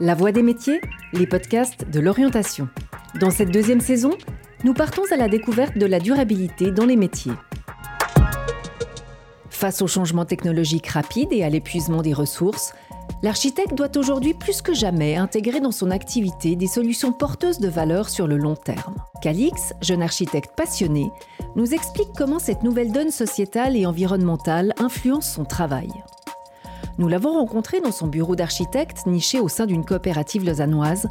La Voix des métiers, les podcasts de l'orientation. Dans cette deuxième saison, nous partons à la découverte de la durabilité dans les métiers. Face aux changements technologiques rapides et à l'épuisement des ressources, l'architecte doit aujourd'hui plus que jamais intégrer dans son activité des solutions porteuses de valeur sur le long terme. Calix, jeune architecte passionné, nous explique comment cette nouvelle donne sociétale et environnementale influence son travail. Nous l'avons rencontré dans son bureau d'architecte niché au sein d'une coopérative lausannoise,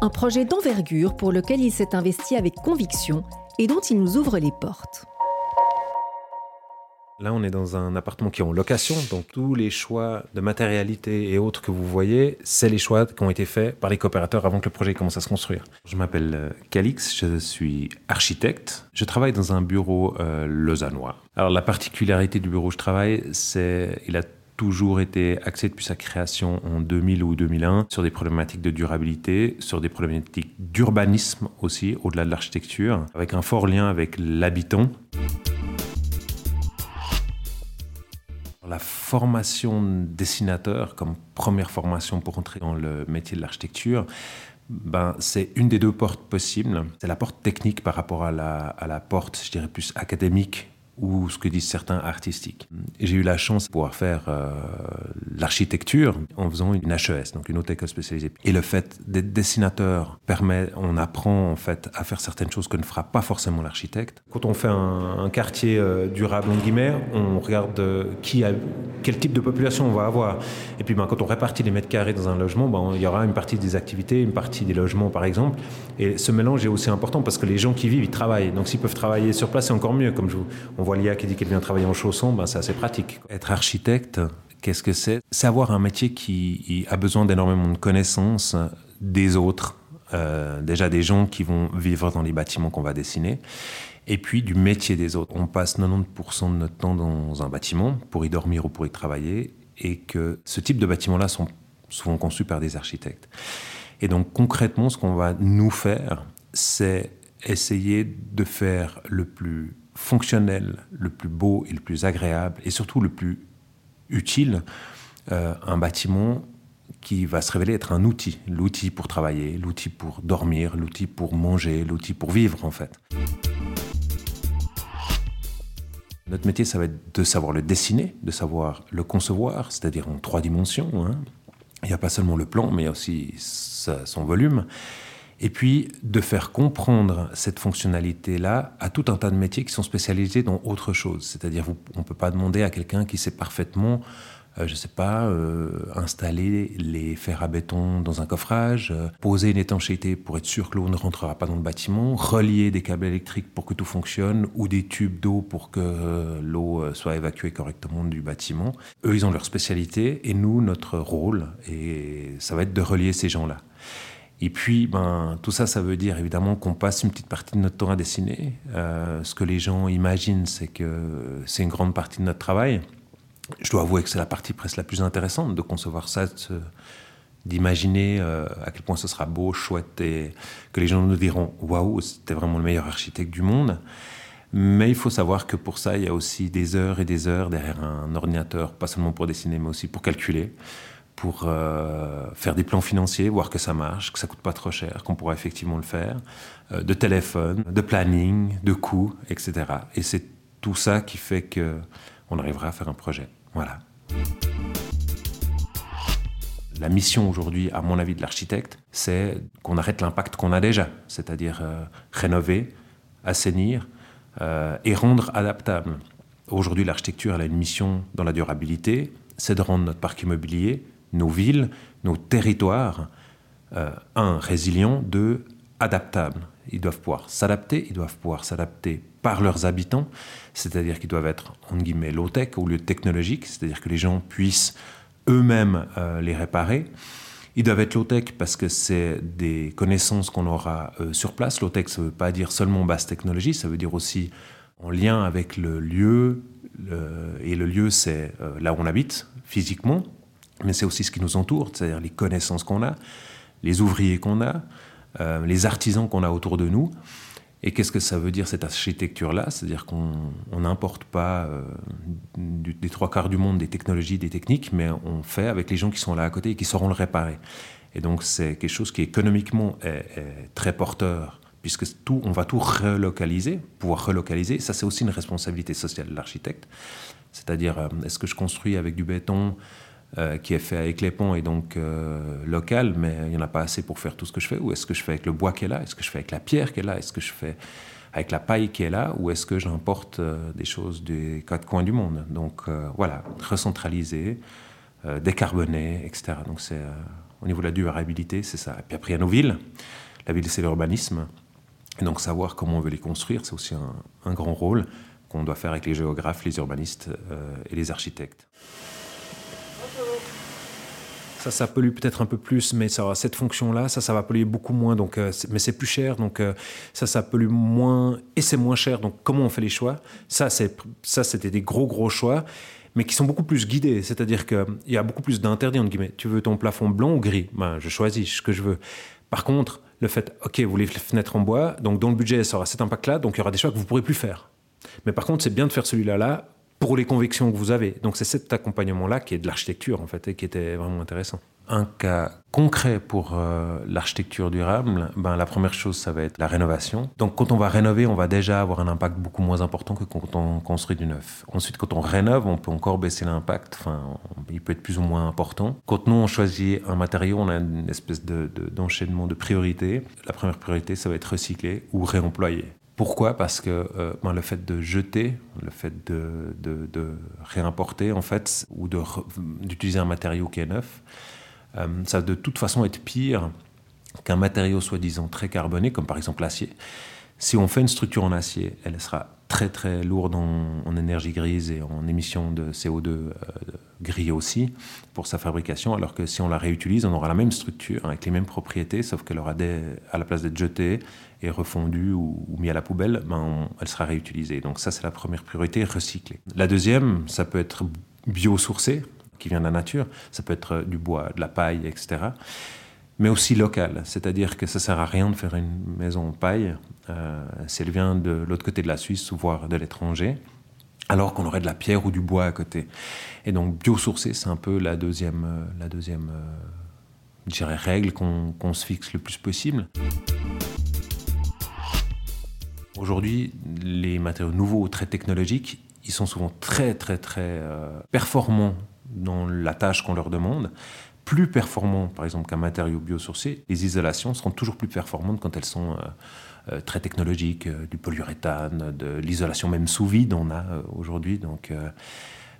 un projet d'envergure pour lequel il s'est investi avec conviction et dont il nous ouvre les portes. Là, on est dans un appartement qui est en location, donc tous les choix de matérialité et autres que vous voyez, c'est les choix qui ont été faits par les coopérateurs avant que le projet commence à se construire. Je m'appelle euh, Calix, je suis architecte. Je travaille dans un bureau euh, lausannois. Alors la particularité du bureau où je travaille, c'est il a toujours été axé depuis sa création en 2000 ou 2001 sur des problématiques de durabilité, sur des problématiques d'urbanisme aussi, au-delà de l'architecture, avec un fort lien avec l'habitant. La formation dessinateur comme première formation pour entrer dans le métier de l'architecture, ben, c'est une des deux portes possibles. C'est la porte technique par rapport à la, à la porte, je dirais, plus académique ou ce que disent certains artistiques. J'ai eu la chance de pouvoir faire euh, l'architecture en faisant une HES, donc une haute école spécialisée. Et le fait d'être dessinateur permet, on apprend en fait à faire certaines choses que ne fera pas forcément l'architecte. Quand on fait un, quartier euh, durable en guillemets, on regarde euh, qui a, quel type de population on va avoir. Et puis ben, quand on répartit les mètres carrés dans un logement, ben, il y aura une partie des activités, une partie des logements par exemple. Et ce mélange est aussi important parce que les gens qui vivent, ils travaillent. Donc s'ils peuvent travailler sur place, c'est encore mieux. Qui dit qu'elle vient travailler en chaussons, ben c'est assez pratique. Être architecte, qu'est-ce que c'est? C'est avoir un métier qui a besoin d'énormément de connaissances des autres, euh, déjà des gens qui vont vivre dans les bâtiments qu'on va dessiner, et puis du métier des autres. On passe 90% de notre temps dans un bâtiment pour y dormir ou pour y travailler, et que ce type de bâtiments-là sont souvent conçus par des architectes. Et donc concrètement, ce qu'on va nous faire, c'est essayer de faire le plus fonctionnel, le plus beau et le plus agréable, et surtout le plus utile, euh, un bâtiment qui va se révéler être un outil, l'outil pour travailler, l'outil pour dormir, l'outil pour manger, l'outil pour vivre en fait. Notre métier, ça va être de savoir le dessiner, de savoir le concevoir, c'est-à-dire en trois dimensions. Hein. Il n'y a pas seulement le plan, mais aussi son volume et puis de faire comprendre cette fonctionnalité-là à tout un tas de métiers qui sont spécialisés dans autre chose. C'est-à-dire, on ne peut pas demander à quelqu'un qui sait parfaitement, euh, je ne sais pas, euh, installer les fers à béton dans un coffrage, euh, poser une étanchéité pour être sûr que l'eau ne rentrera pas dans le bâtiment, relier des câbles électriques pour que tout fonctionne, ou des tubes d'eau pour que l'eau soit évacuée correctement du bâtiment. Eux, ils ont leur spécialité, et nous, notre rôle, et ça va être de relier ces gens-là. Et puis, ben, tout ça, ça veut dire évidemment qu'on passe une petite partie de notre temps à dessiner. Euh, ce que les gens imaginent, c'est que c'est une grande partie de notre travail. Je dois avouer que c'est la partie presque la plus intéressante de concevoir ça, d'imaginer euh, à quel point ce sera beau, chouette, et que les gens nous diront waouh, c'était vraiment le meilleur architecte du monde. Mais il faut savoir que pour ça, il y a aussi des heures et des heures derrière un ordinateur, pas seulement pour dessiner, mais aussi pour calculer pour euh, faire des plans financiers, voir que ça marche, que ça coûte pas trop cher, qu'on pourra effectivement le faire, euh, de téléphone, de planning, de coûts, etc. Et c'est tout ça qui fait que on arrivera à faire un projet. Voilà. La mission aujourd'hui, à mon avis, de l'architecte, c'est qu'on arrête l'impact qu'on a déjà, c'est-à-dire euh, rénover, assainir et rendre adaptable. Aujourd'hui, l'architecture a une mission dans la durabilité, c'est de rendre notre parc immobilier nos villes, nos territoires, euh, un, résilients, deux, adaptables. Ils doivent pouvoir s'adapter, ils doivent pouvoir s'adapter par leurs habitants, c'est-à-dire qu'ils doivent être, en guillemets, low-tech au lieu de technologique, c'est-à-dire que les gens puissent eux-mêmes euh, les réparer. Ils doivent être low-tech parce que c'est des connaissances qu'on aura euh, sur place. Low-tech, ça ne veut pas dire seulement basse technologie, ça veut dire aussi en lien avec le lieu. et le lieu, c'est là où on habite, physiquement, mais c'est aussi ce qui nous entoure, c'est-à-dire les connaissances qu'on a, les ouvriers qu'on a, euh, les artisans qu'on a autour de nous. Et qu'est-ce que ça veut dire cette architecture-là? C'est-à-dire qu'on n'importe pas euh, des trois quarts du monde des technologies, des techniques, mais on fait avec les gens qui sont là à côté et qui sauront le réparer. Et donc c'est quelque chose qui économiquement est, très porteur, puisque tout, on va tout relocaliser, pouvoir relocaliser. Ça c'est aussi une responsabilité sociale de l'architecte. C'est-à-dire, euh, est-ce que je construis avec du béton euh, qui est fait avec les ponts et donc euh, local, mais il n'y en a pas assez pour faire tout ce que je fais Ou est-ce que je fais avec le bois qui est là? Est-ce que je fais avec la pierre qui est là? Est-ce que je fais avec la paille qui est là? Ou est-ce que j'importe des choses des quatre coins du monde? Donc voilà, recentraliser, décarboner, etc. Donc c'est au niveau de la durabilité, c'est ça. Et puis après, il y a nos villes. La ville, c'est l'urbanisme. Et donc savoir comment on veut les construire, c'est aussi un, grand rôle qu'on doit faire avec les géographes, les urbanistes euh, et les architectes. Ça, ça pollue peut-être un peu plus, mais ça, cette fonction-là, ça, ça va polluer beaucoup moins. Donc, euh, mais c'est plus cher, donc euh, ça, ça pollue moins et c'est moins cher. Donc, comment on fait les choix? Ça, c'est ça, c'était des gros gros choix, mais qui sont beaucoup plus guidés. C'est-à-dire qu'il y a beaucoup plus d'interdits entre guillemets. Tu veux ton plafond blanc ou gris? Ben, je choisis ce que je veux. Par contre, le fait, ok, vous voulez fenêtres en bois, donc dans le budget, ça aura cet impact-là, donc il y aura des choix que vous pourrez plus faire. Mais par contre, c'est bien de faire celui-là là pour les convictions que vous avez. Donc c'est cet accompagnement-là qui est de l'architecture en fait et qui était vraiment intéressant. Un cas concret pour euh, l'architecture durable, ben, la première chose, ça va être la rénovation. Donc quand on va rénover, on va déjà avoir un impact beaucoup moins important que quand on construit du neuf. Ensuite, quand on rénove, on peut encore baisser l'impact, enfin, il peut être plus ou moins important. Quand nous, on choisit un matériau, on a une espèce d'enchaînement de, de priorités. La première priorité, ça va être recycler ou réemployer. Pourquoi? Parce que euh, ben, le fait de jeter, le fait de, réimporter, en fait, ou d'utiliser un matériau qui est neuf, euh, ça va de toute façon être pire qu'un matériau soi-disant très carboné, comme par exemple l'acier. Si on fait une structure en acier, elle sera très très lourde en, énergie grise et en émissions de CO2 euh, gris aussi pour sa fabrication, alors que si on la réutilise, on aura la même structure avec les mêmes propriétés, sauf qu'elle aura à la place d'être jetée et refondue ou, mis à la poubelle, ben elle sera réutilisée. Donc ça c'est la première priorité, recycler. La deuxième, ça peut être biosourcé, qui vient de la nature, ça peut être du bois, de la paille, etc mais aussi local. C'est-à-dire que ça sert à rien de faire une maison en paille euh, si elle vient de l'autre côté de la Suisse, voire de l'étranger, alors qu'on aurait de la pierre ou du bois à côté. Et donc biosourcé, c'est un peu la deuxième, euh, la deuxième euh, règle qu'on se fixe le plus possible. Aujourd'hui, les matériaux nouveaux, très technologiques, ils sont souvent très très très performants dans la tâche qu'on leur demande, plus performants, par exemple, qu'un matériau biosourcé, les isolations seront toujours plus performantes quand elles sont euh, euh, très technologiques, euh, du polyuréthane, de l'isolation même sous vide, on a aujourd'hui. Donc,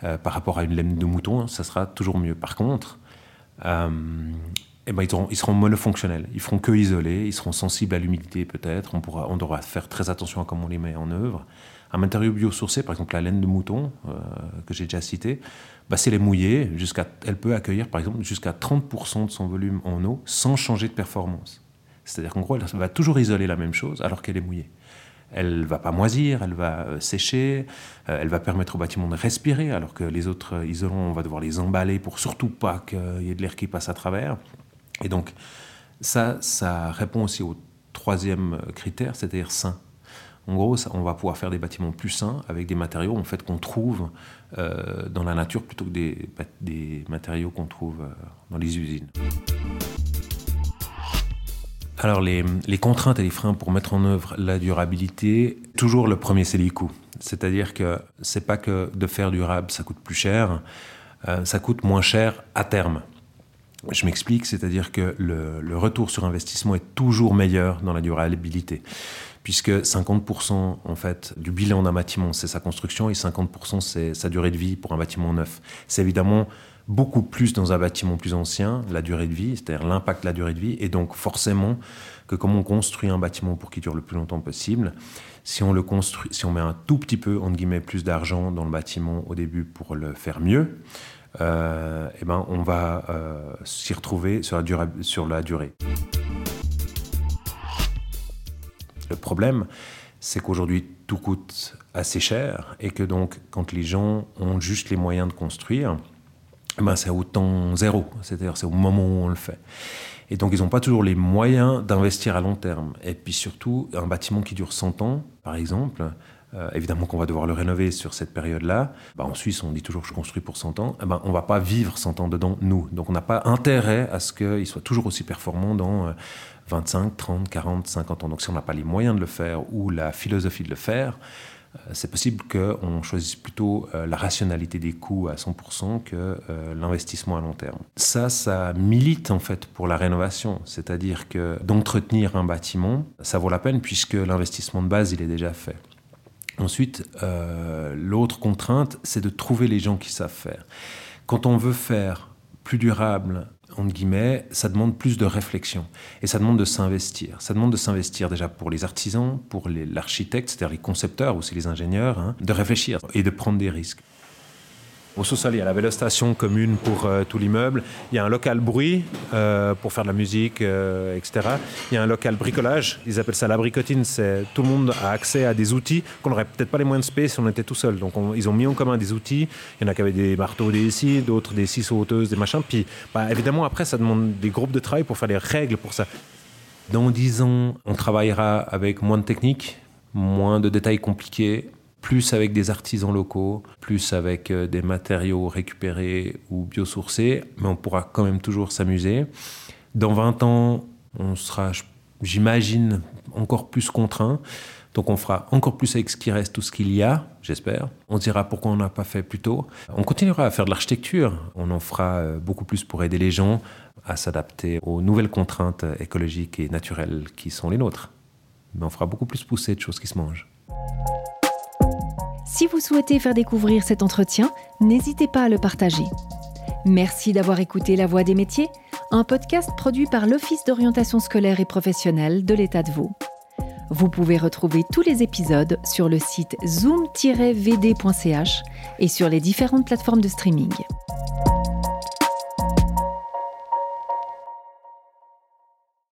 par rapport à une laine de mouton, ça sera toujours mieux. Par contre, eh ben, ils, seront monofonctionnels. Ils feront que isoler, ils seront sensibles à l'humidité peut-être. On, on devra faire très attention à comment on les met en œuvre. Un matériau biosourcé, par exemple la laine de mouton, que j'ai déjà cité, bah, si elle est mouillée, elle peut accueillir par exemple jusqu'à 30% de son volume en eau sans changer de performance. C'est-à-dire qu'en gros, elle va toujours isoler la même chose alors qu'elle est mouillée. Elle va pas moisir, elle va euh, sécher, euh, elle va permettre au bâtiment de respirer, alors que les autres euh, isolants, on va devoir les emballer pour surtout pas qu'il y ait de l'air qui passe à travers. Et donc, ça, ça répond aussi au troisième critère, c'est-à-dire sain. En gros, on va pouvoir faire des bâtiments plus sains avec des matériaux en fait, qu'on trouve euh, dans la nature plutôt que des, des matériaux qu'on trouve euh, dans les usines. Alors les, les, contraintes et les freins pour mettre en œuvre la durabilité, toujours le premier c'est les coûts. C'est-à-dire que c'est pas que de faire durable ça coûte plus cher, euh, ça coûte moins cher à terme. Je m'explique, c'est-à-dire que le, retour sur investissement est toujours meilleur dans la durabilité puisque 50% en fait du bilan d'un bâtiment c'est sa construction et 50% c'est sa durée de vie pour un bâtiment neuf. C'est évidemment beaucoup plus dans un bâtiment plus ancien, la durée de vie, c'est-à-dire l'impact de la durée de vie, et donc forcément que comme on construit un bâtiment pour qu'il dure le plus longtemps possible, si on le construit, si on met un tout petit peu entre guillemets plus d'argent dans le bâtiment au début pour le faire mieux, euh, eh ben on va euh, s'y retrouver sur la, sur la durée. Le problème, c'est qu'aujourd'hui, tout coûte assez cher et que donc, quand les gens ont juste les moyens de construire, ben c'est zéro, c'est-à-dire c'est au moment où on le fait. Et donc, ils n'ont pas toujours les moyens d'investir à long terme. Et puis surtout, un bâtiment qui dure 100 ans, par exemple, euh, évidemment qu'on va devoir le rénover sur cette période-là. Bah, en Suisse, on dit toujours que je construis pour 100 ans. Eh ben, on ne va pas vivre 100 ans dedans, nous. Donc on n'a pas intérêt à ce qu'il soit toujours aussi performant dans 25, 30, 40, 50 ans. Donc si on n'a pas les moyens de le faire ou la philosophie de le faire, euh, c'est possible qu'on choisisse plutôt euh, la rationalité des coûts à 100% que l'investissement à long terme. Ça, ça milite en fait pour la rénovation, c'est-à-dire que d'entretenir un bâtiment, ça vaut la peine puisque l'investissement de base, il est déjà fait. Ensuite, euh, l'autre contrainte, c'est de trouver les gens qui savent faire. Quand on veut faire plus durable, entre guillemets, ça demande plus de réflexion et ça demande de s'investir. Ça demande de s'investir déjà pour les artisans, pour l'architecte, c'est-à-dire les concepteurs, aussi les ingénieurs, hein, de réfléchir et de prendre des risques. Au sous-sol, il y a la vélostation commune pour euh, tout l'immeuble. Il y a un local bruit euh, pour faire de la musique, euh, etc. Il y a un local bricolage. Ils appellent ça la bricotine. C'est tout le monde a accès à des outils qu'on n'aurait peut-être pas les moyens de se si on était tout seul. Donc ils ont mis en commun des outils. Il y en a qui avaient des marteaux, des scies, d'autres des scies sauteuses, des machins. Puis bah, évidemment après, ça demande des groupes de travail pour faire les règles pour ça. Dans 10 ans, on travaillera avec moins de techniques, moins de détails compliqués, plus avec des artisans locaux, plus avec euh, des matériaux récupérés ou biosourcés, mais on pourra quand même toujours s'amuser. Dans 20 ans, on sera, j'imagine, encore plus contraint. Donc on fera encore plus avec ce qui reste, tout ce qu'il y a, j'espère. On dira pourquoi on n'a pas fait plus tôt. On continuera à faire de l'architecture. On en fera euh, beaucoup plus pour aider les gens à s'adapter aux nouvelles contraintes écologiques et naturelles qui sont les nôtres. Mais on fera beaucoup plus pousser de choses qui se mangent. Si vous souhaitez faire découvrir cet entretien, n'hésitez pas à le partager. Merci d'avoir écouté La Voix des métiers, un podcast produit par l'Office d'orientation scolaire et professionnelle de l'État de Vaud. Vous pouvez retrouver tous les épisodes sur le site zoom-vd.ch et sur les différentes plateformes de streaming.